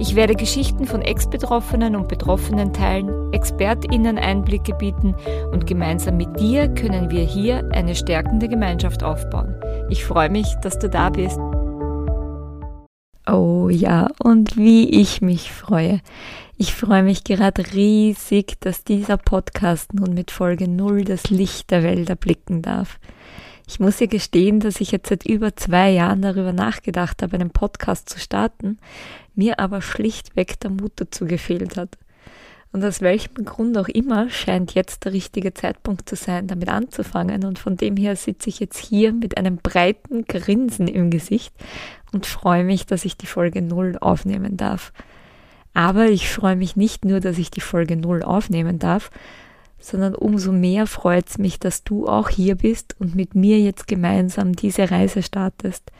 Ich werde Geschichten von Ex-Betroffenen und Betroffenen teilen, ExpertInnen Einblicke bieten und gemeinsam mit dir können wir hier eine stärkende Gemeinschaft aufbauen. Ich freue mich, dass du da bist. Oh ja, und wie ich mich freue. Ich freue mich gerade riesig, dass dieser Podcast nun mit Folge 0 das Licht der Welt erblicken darf. Ich muss ihr gestehen, dass ich jetzt seit über zwei Jahren darüber nachgedacht habe, einen Podcast zu starten, mir aber schlichtweg der Mut dazu gefehlt hat. Und aus welchem Grund auch immer scheint jetzt der richtige Zeitpunkt zu sein, damit anzufangen. Und von dem her sitze ich jetzt hier mit einem breiten Grinsen im Gesicht und freue mich, dass ich die Folge 0 aufnehmen darf. Aber ich freue mich nicht nur, dass ich die Folge 0 aufnehmen darf, sondern umso mehr freut es mich, dass du auch hier bist und mit mir jetzt gemeinsam diese Reise startest.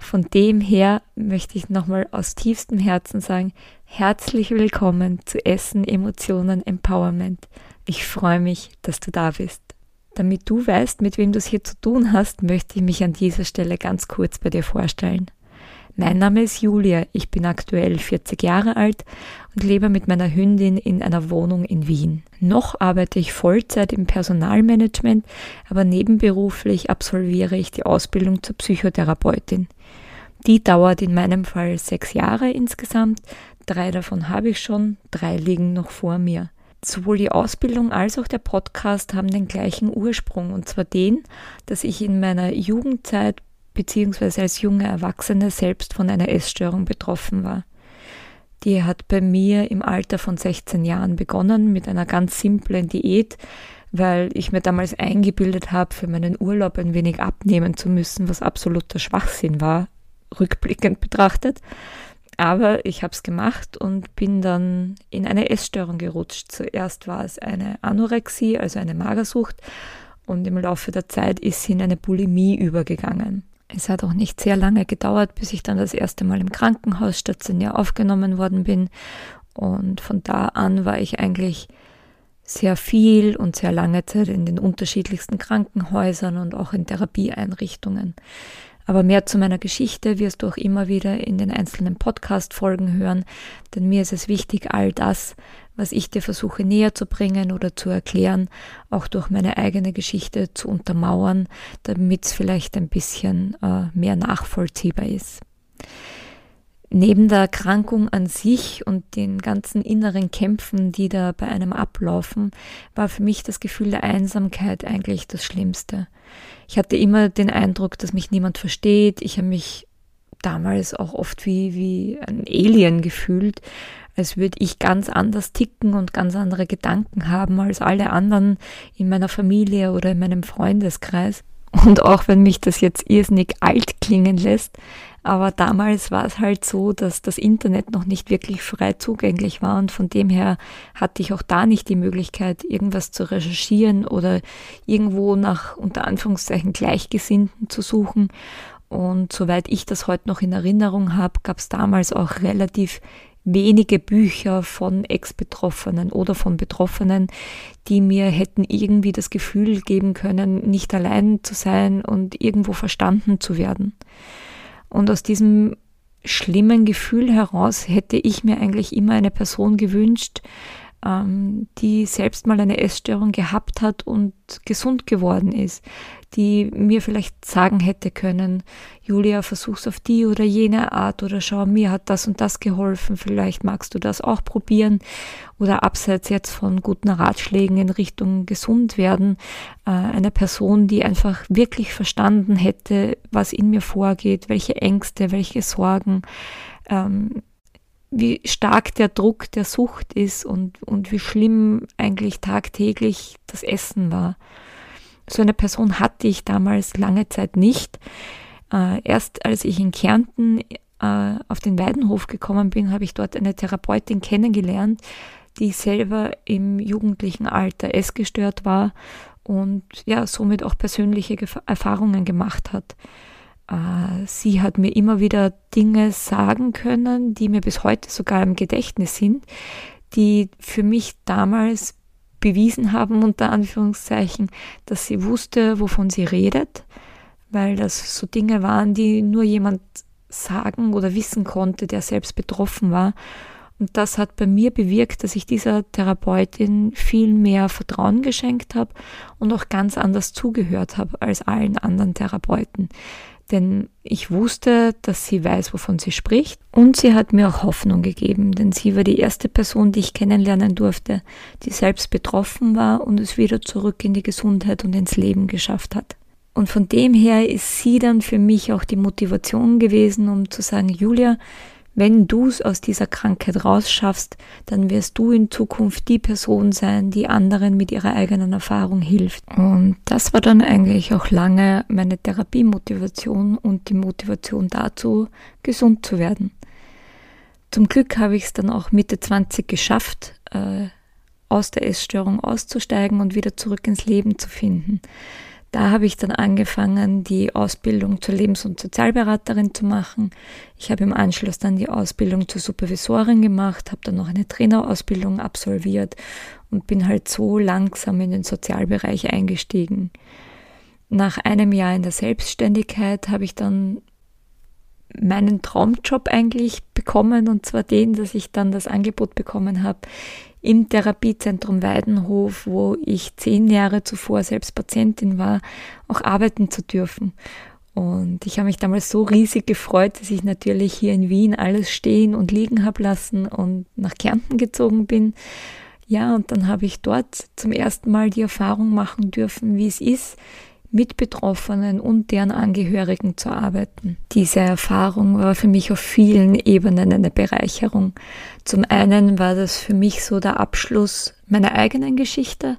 Von dem her möchte ich nochmal aus tiefstem Herzen sagen, herzlich willkommen zu Essen, Emotionen, Empowerment. Ich freue mich, dass du da bist. Damit du weißt, mit wem du es hier zu tun hast, möchte ich mich an dieser Stelle ganz kurz bei dir vorstellen. Mein Name ist Julia, ich bin aktuell 40 Jahre alt und lebe mit meiner Hündin in einer Wohnung in Wien. Noch arbeite ich Vollzeit im Personalmanagement, aber nebenberuflich absolviere ich die Ausbildung zur Psychotherapeutin. Die dauert in meinem Fall sechs Jahre insgesamt, drei davon habe ich schon, drei liegen noch vor mir. Sowohl die Ausbildung als auch der Podcast haben den gleichen Ursprung, und zwar den, dass ich in meiner Jugendzeit beziehungsweise als junge Erwachsene selbst von einer Essstörung betroffen war. Die hat bei mir im Alter von 16 Jahren begonnen mit einer ganz simplen Diät, weil ich mir damals eingebildet habe, für meinen Urlaub ein wenig abnehmen zu müssen, was absoluter Schwachsinn war, rückblickend betrachtet. Aber ich habe es gemacht und bin dann in eine Essstörung gerutscht. Zuerst war es eine Anorexie, also eine Magersucht, und im Laufe der Zeit ist sie in eine Bulimie übergegangen. Es hat auch nicht sehr lange gedauert, bis ich dann das erste Mal im Krankenhaus stationär aufgenommen worden bin. Und von da an war ich eigentlich sehr viel und sehr lange Zeit in den unterschiedlichsten Krankenhäusern und auch in Therapieeinrichtungen. Aber mehr zu meiner Geschichte wirst du auch immer wieder in den einzelnen Podcast-Folgen hören, denn mir ist es wichtig, all das, was ich dir versuche näher zu bringen oder zu erklären, auch durch meine eigene Geschichte zu untermauern, damit es vielleicht ein bisschen äh, mehr nachvollziehbar ist. Neben der Erkrankung an sich und den ganzen inneren Kämpfen, die da bei einem ablaufen, war für mich das Gefühl der Einsamkeit eigentlich das Schlimmste. Ich hatte immer den Eindruck, dass mich niemand versteht. Ich habe mich damals auch oft wie, wie ein Alien gefühlt, als würde ich ganz anders ticken und ganz andere Gedanken haben als alle anderen in meiner Familie oder in meinem Freundeskreis. Und auch wenn mich das jetzt irrsinnig alt klingen lässt, aber damals war es halt so, dass das Internet noch nicht wirklich frei zugänglich war und von dem her hatte ich auch da nicht die Möglichkeit, irgendwas zu recherchieren oder irgendwo nach unter Anführungszeichen Gleichgesinnten zu suchen. Und soweit ich das heute noch in Erinnerung habe, gab es damals auch relativ wenige Bücher von Ex-Betroffenen oder von Betroffenen, die mir hätten irgendwie das Gefühl geben können, nicht allein zu sein und irgendwo verstanden zu werden. Und aus diesem schlimmen Gefühl heraus hätte ich mir eigentlich immer eine Person gewünscht, ähm, die selbst mal eine Essstörung gehabt hat und gesund geworden ist, die mir vielleicht sagen hätte können, Julia, versuch's auf die oder jene Art oder schau, mir hat das und das geholfen, vielleicht magst du das auch probieren oder abseits jetzt von guten Ratschlägen in Richtung gesund werden, äh, eine Person, die einfach wirklich verstanden hätte, was in mir vorgeht, welche Ängste, welche Sorgen, ähm, wie stark der Druck der Sucht ist und, und wie schlimm eigentlich tagtäglich das Essen war. So eine Person hatte ich damals lange Zeit nicht. Äh, erst als ich in Kärnten äh, auf den Weidenhof gekommen bin, habe ich dort eine Therapeutin kennengelernt, die selber im jugendlichen Alter essgestört war und ja, somit auch persönliche Erfahrungen gemacht hat. Äh, sie hat mir immer wieder Dinge sagen können, die mir bis heute sogar im Gedächtnis sind, die für mich damals bewiesen haben, unter Anführungszeichen, dass sie wusste, wovon sie redet, weil das so Dinge waren, die nur jemand sagen oder wissen konnte, der selbst betroffen war. Und das hat bei mir bewirkt, dass ich dieser Therapeutin viel mehr Vertrauen geschenkt habe und auch ganz anders zugehört habe als allen anderen Therapeuten denn ich wusste, dass sie weiß, wovon sie spricht und sie hat mir auch Hoffnung gegeben, denn sie war die erste Person, die ich kennenlernen durfte, die selbst betroffen war und es wieder zurück in die Gesundheit und ins Leben geschafft hat. Und von dem her ist sie dann für mich auch die Motivation gewesen, um zu sagen, Julia, wenn du es aus dieser Krankheit rausschaffst, dann wirst du in Zukunft die Person sein, die anderen mit ihrer eigenen Erfahrung hilft. Und das war dann eigentlich auch lange meine Therapiemotivation und die Motivation dazu, gesund zu werden. Zum Glück habe ich es dann auch Mitte 20 geschafft, äh, aus der Essstörung auszusteigen und wieder zurück ins Leben zu finden. Da habe ich dann angefangen, die Ausbildung zur Lebens- und Sozialberaterin zu machen. Ich habe im Anschluss dann die Ausbildung zur Supervisorin gemacht, habe dann noch eine Trainerausbildung absolviert und bin halt so langsam in den Sozialbereich eingestiegen. Nach einem Jahr in der Selbstständigkeit habe ich dann meinen Traumjob eigentlich bekommen und zwar den, dass ich dann das Angebot bekommen habe, im Therapiezentrum Weidenhof, wo ich zehn Jahre zuvor selbst Patientin war, auch arbeiten zu dürfen. Und ich habe mich damals so riesig gefreut, dass ich natürlich hier in Wien alles stehen und liegen habe lassen und nach Kärnten gezogen bin. Ja, und dann habe ich dort zum ersten Mal die Erfahrung machen dürfen, wie es ist, mit Betroffenen und deren Angehörigen zu arbeiten. Diese Erfahrung war für mich auf vielen Ebenen eine Bereicherung. Zum einen war das für mich so der Abschluss meiner eigenen Geschichte,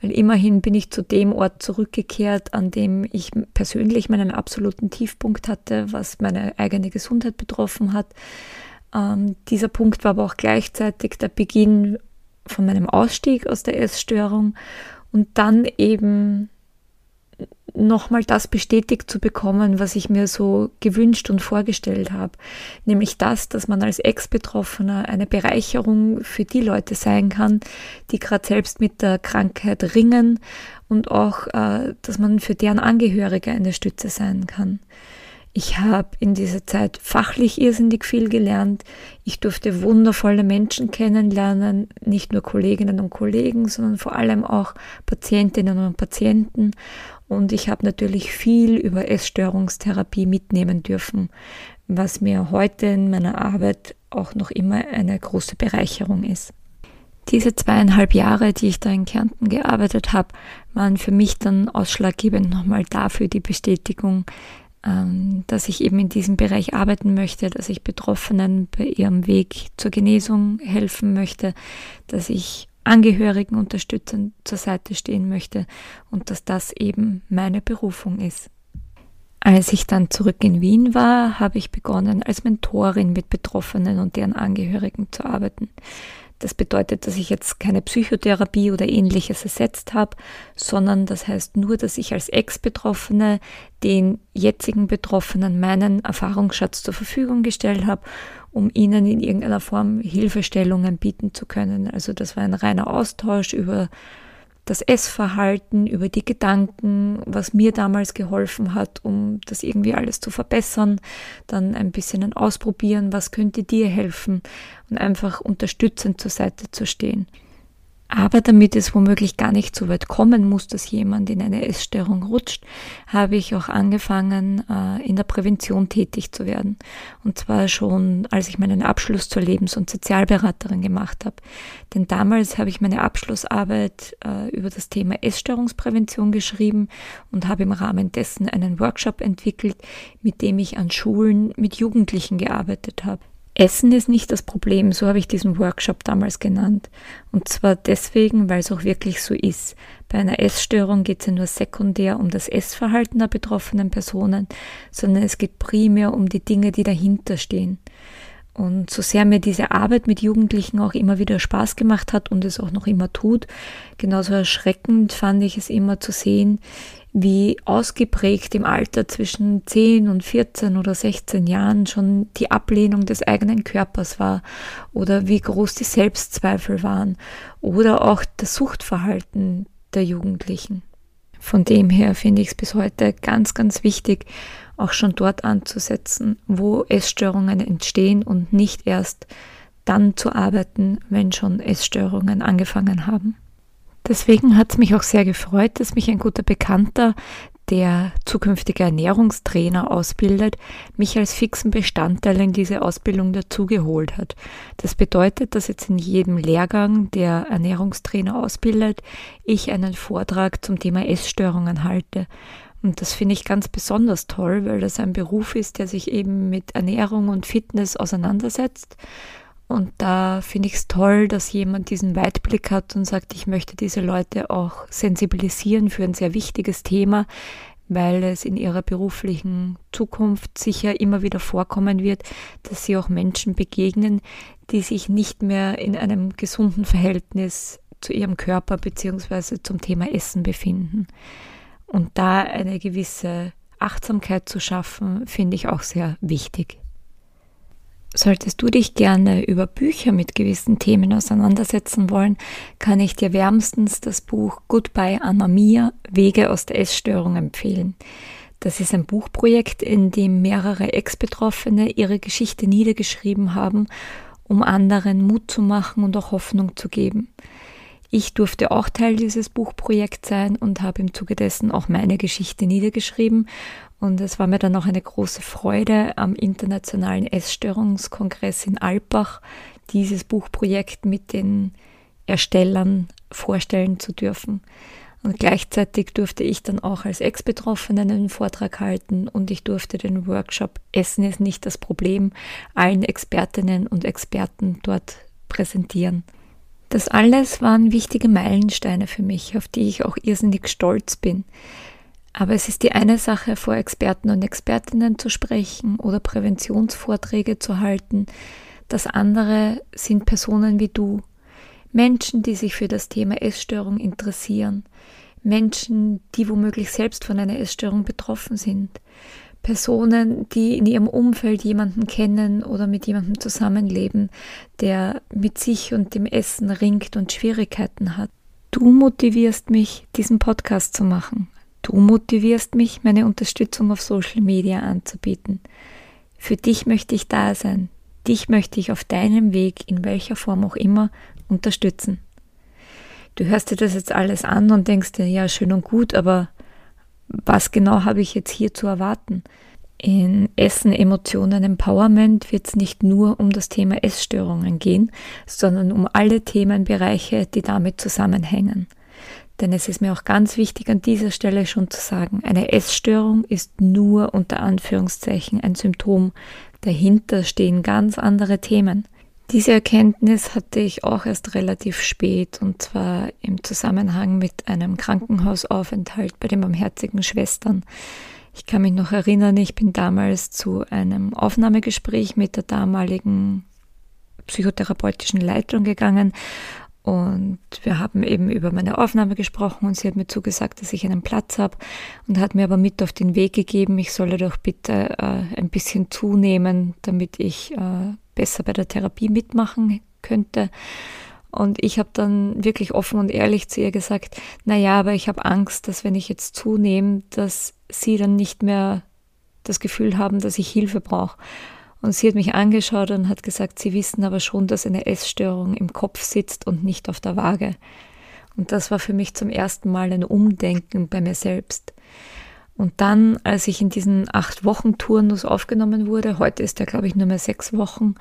weil immerhin bin ich zu dem Ort zurückgekehrt, an dem ich persönlich meinen absoluten Tiefpunkt hatte, was meine eigene Gesundheit betroffen hat. Ähm, dieser Punkt war aber auch gleichzeitig der Beginn von meinem Ausstieg aus der Essstörung und dann eben nochmal das bestätigt zu bekommen, was ich mir so gewünscht und vorgestellt habe. Nämlich das, dass man als Ex-Betroffener eine Bereicherung für die Leute sein kann, die gerade selbst mit der Krankheit ringen und auch, äh, dass man für deren Angehörige eine Stütze sein kann. Ich habe in dieser Zeit fachlich irrsinnig viel gelernt. Ich durfte wundervolle Menschen kennenlernen, nicht nur Kolleginnen und Kollegen, sondern vor allem auch Patientinnen und Patienten. Und ich habe natürlich viel über Essstörungstherapie mitnehmen dürfen, was mir heute in meiner Arbeit auch noch immer eine große Bereicherung ist. Diese zweieinhalb Jahre, die ich da in Kärnten gearbeitet habe, waren für mich dann ausschlaggebend nochmal dafür die Bestätigung, ähm, dass ich eben in diesem Bereich arbeiten möchte, dass ich Betroffenen bei ihrem Weg zur Genesung helfen möchte, dass ich Angehörigen unterstützend zur Seite stehen möchte und dass das eben meine Berufung ist. Als ich dann zurück in Wien war, habe ich begonnen, als Mentorin mit Betroffenen und deren Angehörigen zu arbeiten. Das bedeutet, dass ich jetzt keine Psychotherapie oder ähnliches ersetzt habe, sondern das heißt nur, dass ich als Ex-Betroffene den jetzigen Betroffenen meinen Erfahrungsschatz zur Verfügung gestellt habe um ihnen in irgendeiner Form Hilfestellungen bieten zu können. Also das war ein reiner Austausch über das Essverhalten, über die Gedanken, was mir damals geholfen hat, um das irgendwie alles zu verbessern, dann ein bisschen ein Ausprobieren, was könnte dir helfen und einfach unterstützend zur Seite zu stehen. Aber damit es womöglich gar nicht so weit kommen muss, dass jemand in eine Essstörung rutscht, habe ich auch angefangen, äh, in der Prävention tätig zu werden. Und zwar schon, als ich meinen Abschluss zur Lebens- und Sozialberaterin gemacht habe. Denn damals habe ich meine Abschlussarbeit äh, über das Thema Essstörungsprävention geschrieben und habe im Rahmen dessen einen Workshop entwickelt, mit dem ich an Schulen mit Jugendlichen gearbeitet habe. Essen ist nicht das Problem, so habe ich diesen Workshop damals genannt. Und zwar deswegen, weil es auch wirklich so ist. Bei einer Essstörung geht es ja nur sekundär um das Essverhalten der betroffenen Personen, sondern es geht primär um die Dinge, die dahinter stehen. Und so sehr mir diese Arbeit mit Jugendlichen auch immer wieder Spaß gemacht hat und es auch noch immer tut, genauso erschreckend fand ich es immer zu sehen, wie ausgeprägt im Alter zwischen 10 und 14 oder 16 Jahren schon die Ablehnung des eigenen Körpers war oder wie groß die Selbstzweifel waren oder auch das Suchtverhalten der Jugendlichen. Von dem her finde ich es bis heute ganz, ganz wichtig, auch schon dort anzusetzen, wo Essstörungen entstehen und nicht erst dann zu arbeiten, wenn schon Essstörungen angefangen haben. Deswegen hat es mich auch sehr gefreut, dass mich ein guter Bekannter, der zukünftige Ernährungstrainer ausbildet, mich als fixen Bestandteil in diese Ausbildung dazugeholt hat. Das bedeutet, dass jetzt in jedem Lehrgang, der Ernährungstrainer ausbildet, ich einen Vortrag zum Thema Essstörungen halte. Und das finde ich ganz besonders toll, weil das ein Beruf ist, der sich eben mit Ernährung und Fitness auseinandersetzt. Und da finde ich es toll, dass jemand diesen Weitblick hat und sagt, ich möchte diese Leute auch sensibilisieren für ein sehr wichtiges Thema, weil es in ihrer beruflichen Zukunft sicher immer wieder vorkommen wird, dass sie auch Menschen begegnen, die sich nicht mehr in einem gesunden Verhältnis zu ihrem Körper bzw. zum Thema Essen befinden. Und da eine gewisse Achtsamkeit zu schaffen, finde ich auch sehr wichtig. Solltest du dich gerne über Bücher mit gewissen Themen auseinandersetzen wollen, kann ich dir wärmstens das Buch Goodbye Anamia Wege aus der Essstörung empfehlen. Das ist ein Buchprojekt, in dem mehrere Ex-Betroffene ihre Geschichte niedergeschrieben haben, um anderen Mut zu machen und auch Hoffnung zu geben. Ich durfte auch Teil dieses Buchprojekts sein und habe im Zuge dessen auch meine Geschichte niedergeschrieben. Und es war mir dann auch eine große Freude, am Internationalen Essstörungskongress in Alpbach dieses Buchprojekt mit den Erstellern vorstellen zu dürfen. Und gleichzeitig durfte ich dann auch als Ex-Betroffene einen Vortrag halten und ich durfte den Workshop Essen ist nicht das Problem allen Expertinnen und Experten dort präsentieren. Das alles waren wichtige Meilensteine für mich, auf die ich auch irrsinnig stolz bin. Aber es ist die eine Sache, vor Experten und Expertinnen zu sprechen oder Präventionsvorträge zu halten. Das andere sind Personen wie du, Menschen, die sich für das Thema Essstörung interessieren, Menschen, die womöglich selbst von einer Essstörung betroffen sind, Personen, die in ihrem Umfeld jemanden kennen oder mit jemandem zusammenleben, der mit sich und dem Essen ringt und Schwierigkeiten hat. Du motivierst mich, diesen Podcast zu machen. Du motivierst mich, meine Unterstützung auf Social Media anzubieten. Für dich möchte ich da sein. Dich möchte ich auf deinem Weg, in welcher Form auch immer, unterstützen. Du hörst dir das jetzt alles an und denkst dir, ja, schön und gut, aber was genau habe ich jetzt hier zu erwarten? In Essen, Emotionen, Empowerment wird es nicht nur um das Thema Essstörungen gehen, sondern um alle Themenbereiche, die damit zusammenhängen. Denn es ist mir auch ganz wichtig an dieser Stelle schon zu sagen, eine Essstörung ist nur unter Anführungszeichen ein Symptom. Dahinter stehen ganz andere Themen. Diese Erkenntnis hatte ich auch erst relativ spät und zwar im Zusammenhang mit einem Krankenhausaufenthalt bei den Barmherzigen Schwestern. Ich kann mich noch erinnern, ich bin damals zu einem Aufnahmegespräch mit der damaligen psychotherapeutischen Leitung gegangen und wir haben eben über meine Aufnahme gesprochen und sie hat mir zugesagt, dass ich einen Platz habe und hat mir aber mit auf den Weg gegeben, ich solle doch bitte äh, ein bisschen zunehmen, damit ich äh, besser bei der Therapie mitmachen könnte. Und ich habe dann wirklich offen und ehrlich zu ihr gesagt, na ja, aber ich habe Angst, dass wenn ich jetzt zunehme, dass sie dann nicht mehr das Gefühl haben, dass ich Hilfe brauche. Und sie hat mich angeschaut und hat gesagt, sie wissen aber schon, dass eine Essstörung im Kopf sitzt und nicht auf der Waage. Und das war für mich zum ersten Mal ein Umdenken bei mir selbst. Und dann, als ich in diesen acht Wochen Turnus aufgenommen wurde, heute ist er, glaube ich, nur mehr sechs Wochen,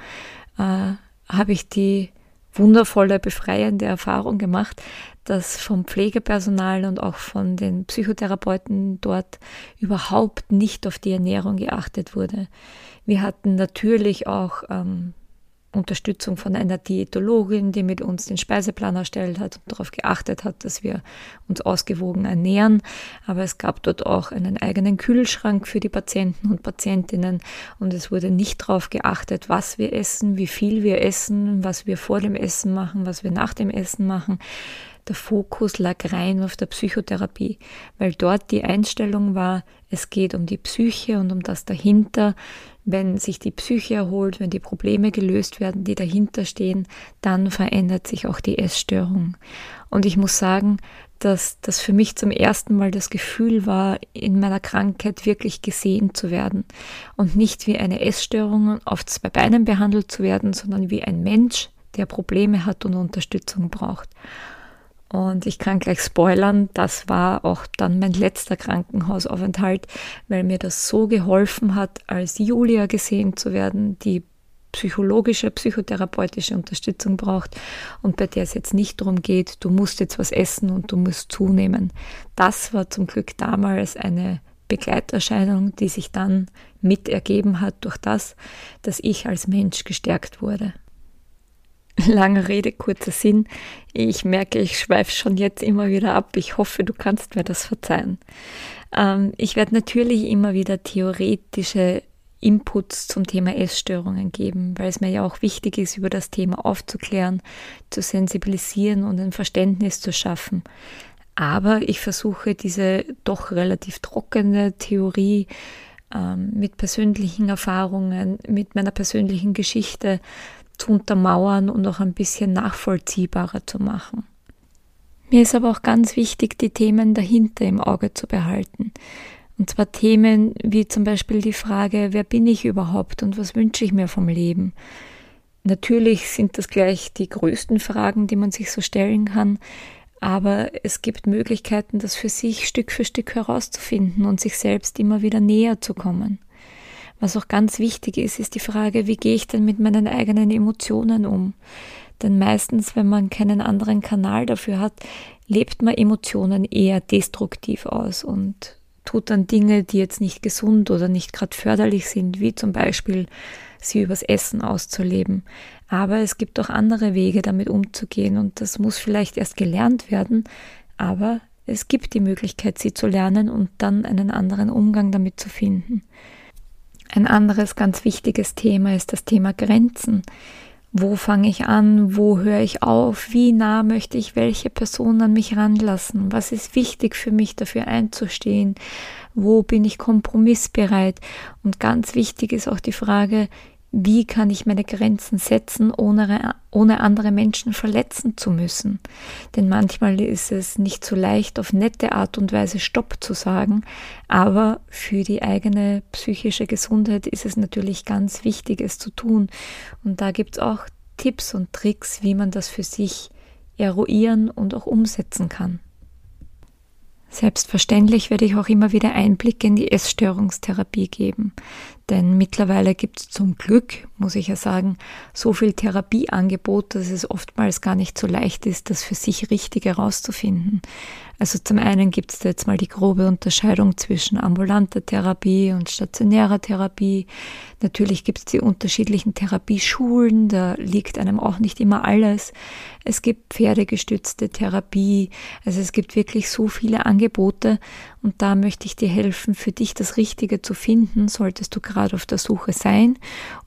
äh, habe ich die wundervolle, befreiende Erfahrung gemacht, dass vom Pflegepersonal und auch von den Psychotherapeuten dort überhaupt nicht auf die Ernährung geachtet wurde. Wir hatten natürlich auch ähm, Unterstützung von einer Diätologin, die mit uns den Speiseplan erstellt hat und darauf geachtet hat, dass wir uns ausgewogen ernähren. Aber es gab dort auch einen eigenen Kühlschrank für die Patienten und Patientinnen und es wurde nicht darauf geachtet, was wir essen, wie viel wir essen, was wir vor dem Essen machen, was wir nach dem Essen machen der Fokus lag rein auf der Psychotherapie, weil dort die Einstellung war, es geht um die Psyche und um das dahinter. Wenn sich die Psyche erholt, wenn die Probleme gelöst werden, die dahinter stehen, dann verändert sich auch die Essstörung. Und ich muss sagen, dass das für mich zum ersten Mal das Gefühl war, in meiner Krankheit wirklich gesehen zu werden und nicht wie eine Essstörung auf zwei Beinen behandelt zu werden, sondern wie ein Mensch, der Probleme hat und Unterstützung braucht. Und ich kann gleich spoilern, das war auch dann mein letzter Krankenhausaufenthalt, weil mir das so geholfen hat, als Julia gesehen zu werden, die psychologische, psychotherapeutische Unterstützung braucht und bei der es jetzt nicht darum geht, du musst jetzt was essen und du musst zunehmen. Das war zum Glück damals eine Begleiterscheinung, die sich dann mit ergeben hat durch das, dass ich als Mensch gestärkt wurde. Lange Rede, kurzer Sinn. Ich merke, ich schweife schon jetzt immer wieder ab. Ich hoffe, du kannst mir das verzeihen. Ähm, ich werde natürlich immer wieder theoretische Inputs zum Thema Essstörungen geben, weil es mir ja auch wichtig ist, über das Thema aufzuklären, zu sensibilisieren und ein Verständnis zu schaffen. Aber ich versuche diese doch relativ trockene Theorie ähm, mit persönlichen Erfahrungen, mit meiner persönlichen Geschichte zu untermauern und auch ein bisschen nachvollziehbarer zu machen. Mir ist aber auch ganz wichtig, die Themen dahinter im Auge zu behalten. Und zwar Themen wie zum Beispiel die Frage, wer bin ich überhaupt und was wünsche ich mir vom Leben? Natürlich sind das gleich die größten Fragen, die man sich so stellen kann, aber es gibt Möglichkeiten, das für sich Stück für Stück herauszufinden und sich selbst immer wieder näher zu kommen. Was auch ganz wichtig ist, ist die Frage, wie gehe ich denn mit meinen eigenen Emotionen um? Denn meistens, wenn man keinen anderen Kanal dafür hat, lebt man Emotionen eher destruktiv aus und tut dann Dinge, die jetzt nicht gesund oder nicht gerade förderlich sind, wie zum Beispiel sie übers Essen auszuleben. Aber es gibt auch andere Wege, damit umzugehen und das muss vielleicht erst gelernt werden, aber es gibt die Möglichkeit, sie zu lernen und dann einen anderen Umgang damit zu finden. Ein anderes ganz wichtiges Thema ist das Thema Grenzen. Wo fange ich an? Wo höre ich auf? Wie nah möchte ich welche Person an mich ranlassen? Was ist wichtig für mich dafür einzustehen? Wo bin ich kompromissbereit? Und ganz wichtig ist auch die Frage, wie kann ich meine Grenzen setzen, ohne, ohne andere Menschen verletzen zu müssen. Denn manchmal ist es nicht so leicht, auf nette Art und Weise Stopp zu sagen, aber für die eigene psychische Gesundheit ist es natürlich ganz wichtig, es zu tun. Und da gibt es auch Tipps und Tricks, wie man das für sich eruieren und auch umsetzen kann. Selbstverständlich werde ich auch immer wieder Einblicke in die Essstörungstherapie geben. Denn mittlerweile gibt es zum Glück, muss ich ja sagen, so viel Therapieangebot, dass es oftmals gar nicht so leicht ist, das für sich richtig herauszufinden. Also zum einen gibt es da jetzt mal die grobe Unterscheidung zwischen ambulanter Therapie und stationärer Therapie. Natürlich gibt es die unterschiedlichen Therapieschulen, da liegt einem auch nicht immer alles. Es gibt pferdegestützte Therapie, also es gibt wirklich so viele Angebote und da möchte ich dir helfen, für dich das Richtige zu finden, solltest du gerade auf der Suche sein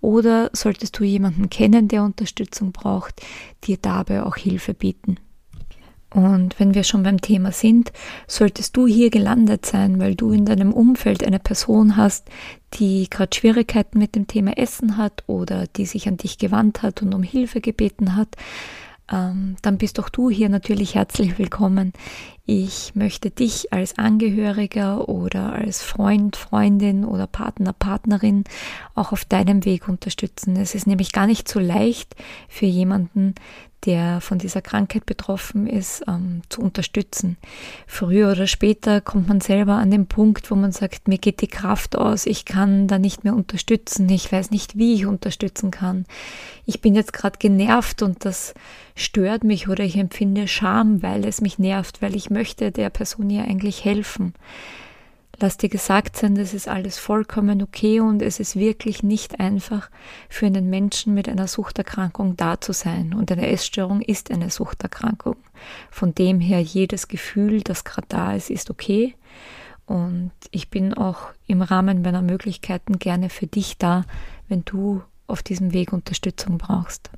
oder solltest du jemanden kennen, der Unterstützung braucht, dir dabei auch Hilfe bieten. Und wenn wir schon beim Thema sind, solltest du hier gelandet sein, weil du in deinem Umfeld eine Person hast, die gerade Schwierigkeiten mit dem Thema Essen hat oder die sich an dich gewandt hat und um Hilfe gebeten hat, dann bist auch du hier natürlich herzlich willkommen. Ich möchte dich als Angehöriger oder als Freund, Freundin oder Partner, Partnerin auch auf deinem Weg unterstützen. Es ist nämlich gar nicht so leicht für jemanden, der von dieser Krankheit betroffen ist, ähm, zu unterstützen. Früher oder später kommt man selber an den Punkt, wo man sagt, mir geht die Kraft aus, ich kann da nicht mehr unterstützen, ich weiß nicht, wie ich unterstützen kann. Ich bin jetzt gerade genervt und das stört mich oder ich empfinde Scham, weil es mich nervt, weil ich möchte der Person ja eigentlich helfen. Lass dir gesagt sein, das ist alles vollkommen okay und es ist wirklich nicht einfach für einen Menschen mit einer Suchterkrankung da zu sein. Und eine Essstörung ist eine Suchterkrankung. Von dem her, jedes Gefühl, das gerade da ist, ist okay. Und ich bin auch im Rahmen meiner Möglichkeiten gerne für dich da, wenn du auf diesem Weg Unterstützung brauchst.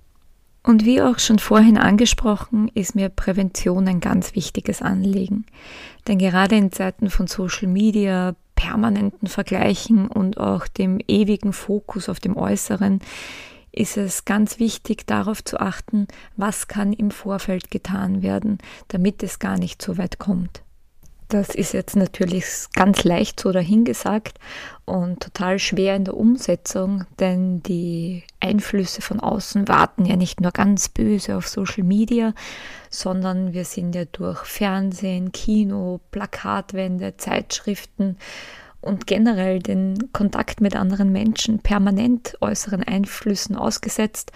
Und wie auch schon vorhin angesprochen, ist mir Prävention ein ganz wichtiges Anliegen. Denn gerade in Zeiten von Social Media, permanenten Vergleichen und auch dem ewigen Fokus auf dem Äußeren ist es ganz wichtig darauf zu achten, was kann im Vorfeld getan werden, damit es gar nicht so weit kommt. Das ist jetzt natürlich ganz leicht so dahingesagt und total schwer in der Umsetzung, denn die Einflüsse von außen warten ja nicht nur ganz böse auf Social Media, sondern wir sind ja durch Fernsehen, Kino, Plakatwände, Zeitschriften und generell den Kontakt mit anderen Menschen permanent äußeren Einflüssen ausgesetzt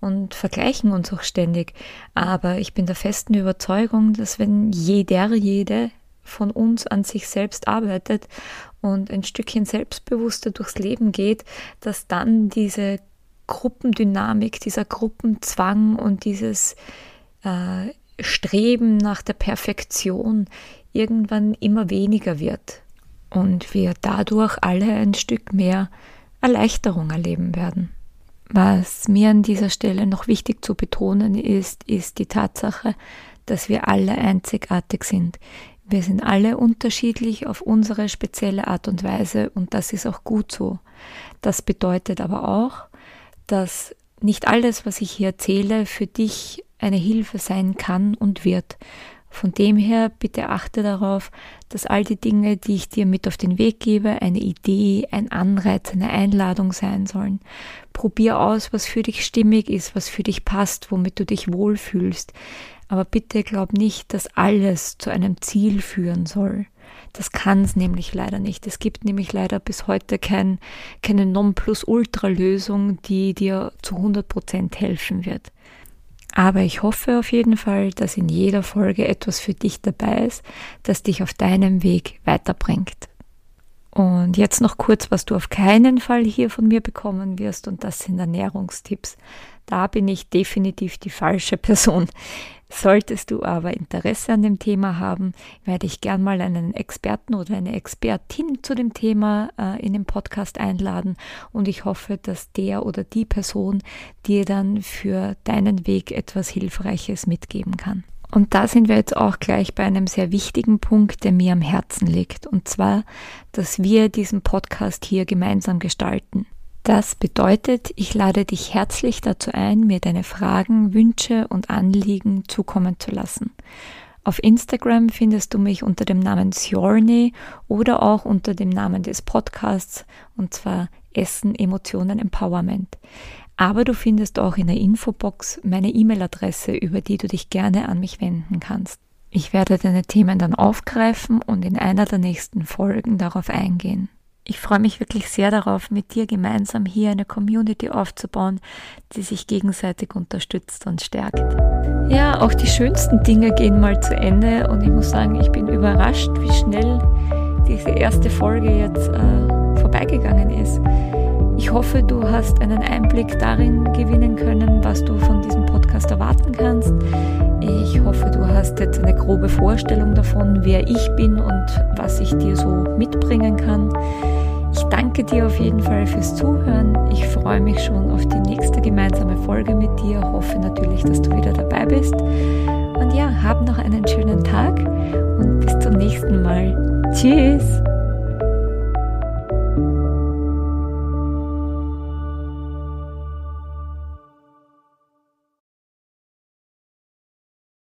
und vergleichen uns auch ständig. Aber ich bin der festen Überzeugung, dass wenn jeder, jede von uns an sich selbst arbeitet und ein Stückchen selbstbewusster durchs Leben geht, dass dann diese Gruppendynamik, dieser Gruppenzwang und dieses äh, Streben nach der Perfektion irgendwann immer weniger wird und wir dadurch alle ein Stück mehr Erleichterung erleben werden. Was mir an dieser Stelle noch wichtig zu betonen ist, ist die Tatsache, dass wir alle einzigartig sind. Wir sind alle unterschiedlich auf unsere spezielle Art und Weise und das ist auch gut so. Das bedeutet aber auch, dass nicht alles, was ich hier erzähle, für dich eine Hilfe sein kann und wird. Von dem her bitte achte darauf, dass all die Dinge, die ich dir mit auf den Weg gebe, eine Idee, ein Anreiz, eine Einladung sein sollen. Probier aus, was für dich stimmig ist, was für dich passt, womit du dich wohlfühlst. Aber bitte glaub nicht, dass alles zu einem Ziel führen soll. Das kann es nämlich leider nicht. Es gibt nämlich leider bis heute kein, keine Nonplusultra-Lösung, die dir zu 100 Prozent helfen wird. Aber ich hoffe auf jeden Fall, dass in jeder Folge etwas für dich dabei ist, das dich auf deinem Weg weiterbringt. Und jetzt noch kurz, was du auf keinen Fall hier von mir bekommen wirst, und das sind Ernährungstipps. Da bin ich definitiv die falsche Person. Solltest du aber Interesse an dem Thema haben, werde ich gern mal einen Experten oder eine Expertin zu dem Thema äh, in den Podcast einladen und ich hoffe, dass der oder die Person dir dann für deinen Weg etwas Hilfreiches mitgeben kann. Und da sind wir jetzt auch gleich bei einem sehr wichtigen Punkt, der mir am Herzen liegt, und zwar, dass wir diesen Podcast hier gemeinsam gestalten. Das bedeutet, ich lade dich herzlich dazu ein, mir deine Fragen, Wünsche und Anliegen zukommen zu lassen. Auf Instagram findest du mich unter dem Namen Sjorny oder auch unter dem Namen des Podcasts und zwar Essen, Emotionen, Empowerment. Aber du findest auch in der Infobox meine E-Mail-Adresse, über die du dich gerne an mich wenden kannst. Ich werde deine Themen dann aufgreifen und in einer der nächsten Folgen darauf eingehen. Ich freue mich wirklich sehr darauf, mit dir gemeinsam hier eine Community aufzubauen, die sich gegenseitig unterstützt und stärkt. Ja, auch die schönsten Dinge gehen mal zu Ende und ich muss sagen, ich bin überrascht, wie schnell diese erste Folge jetzt äh, vorbeigegangen ist. Ich hoffe, du hast einen Einblick darin gewinnen können, was du von diesem Podcast erwarten kannst. Ich hoffe, du hast jetzt eine grobe Vorstellung davon, wer ich bin und was ich dir so mitbringen kann. Ich danke dir auf jeden Fall fürs Zuhören. Ich freue mich schon auf die nächste gemeinsame Folge mit dir. Hoffe natürlich, dass du wieder dabei bist. Und ja, hab noch einen schönen Tag und bis zum nächsten Mal. Tschüss!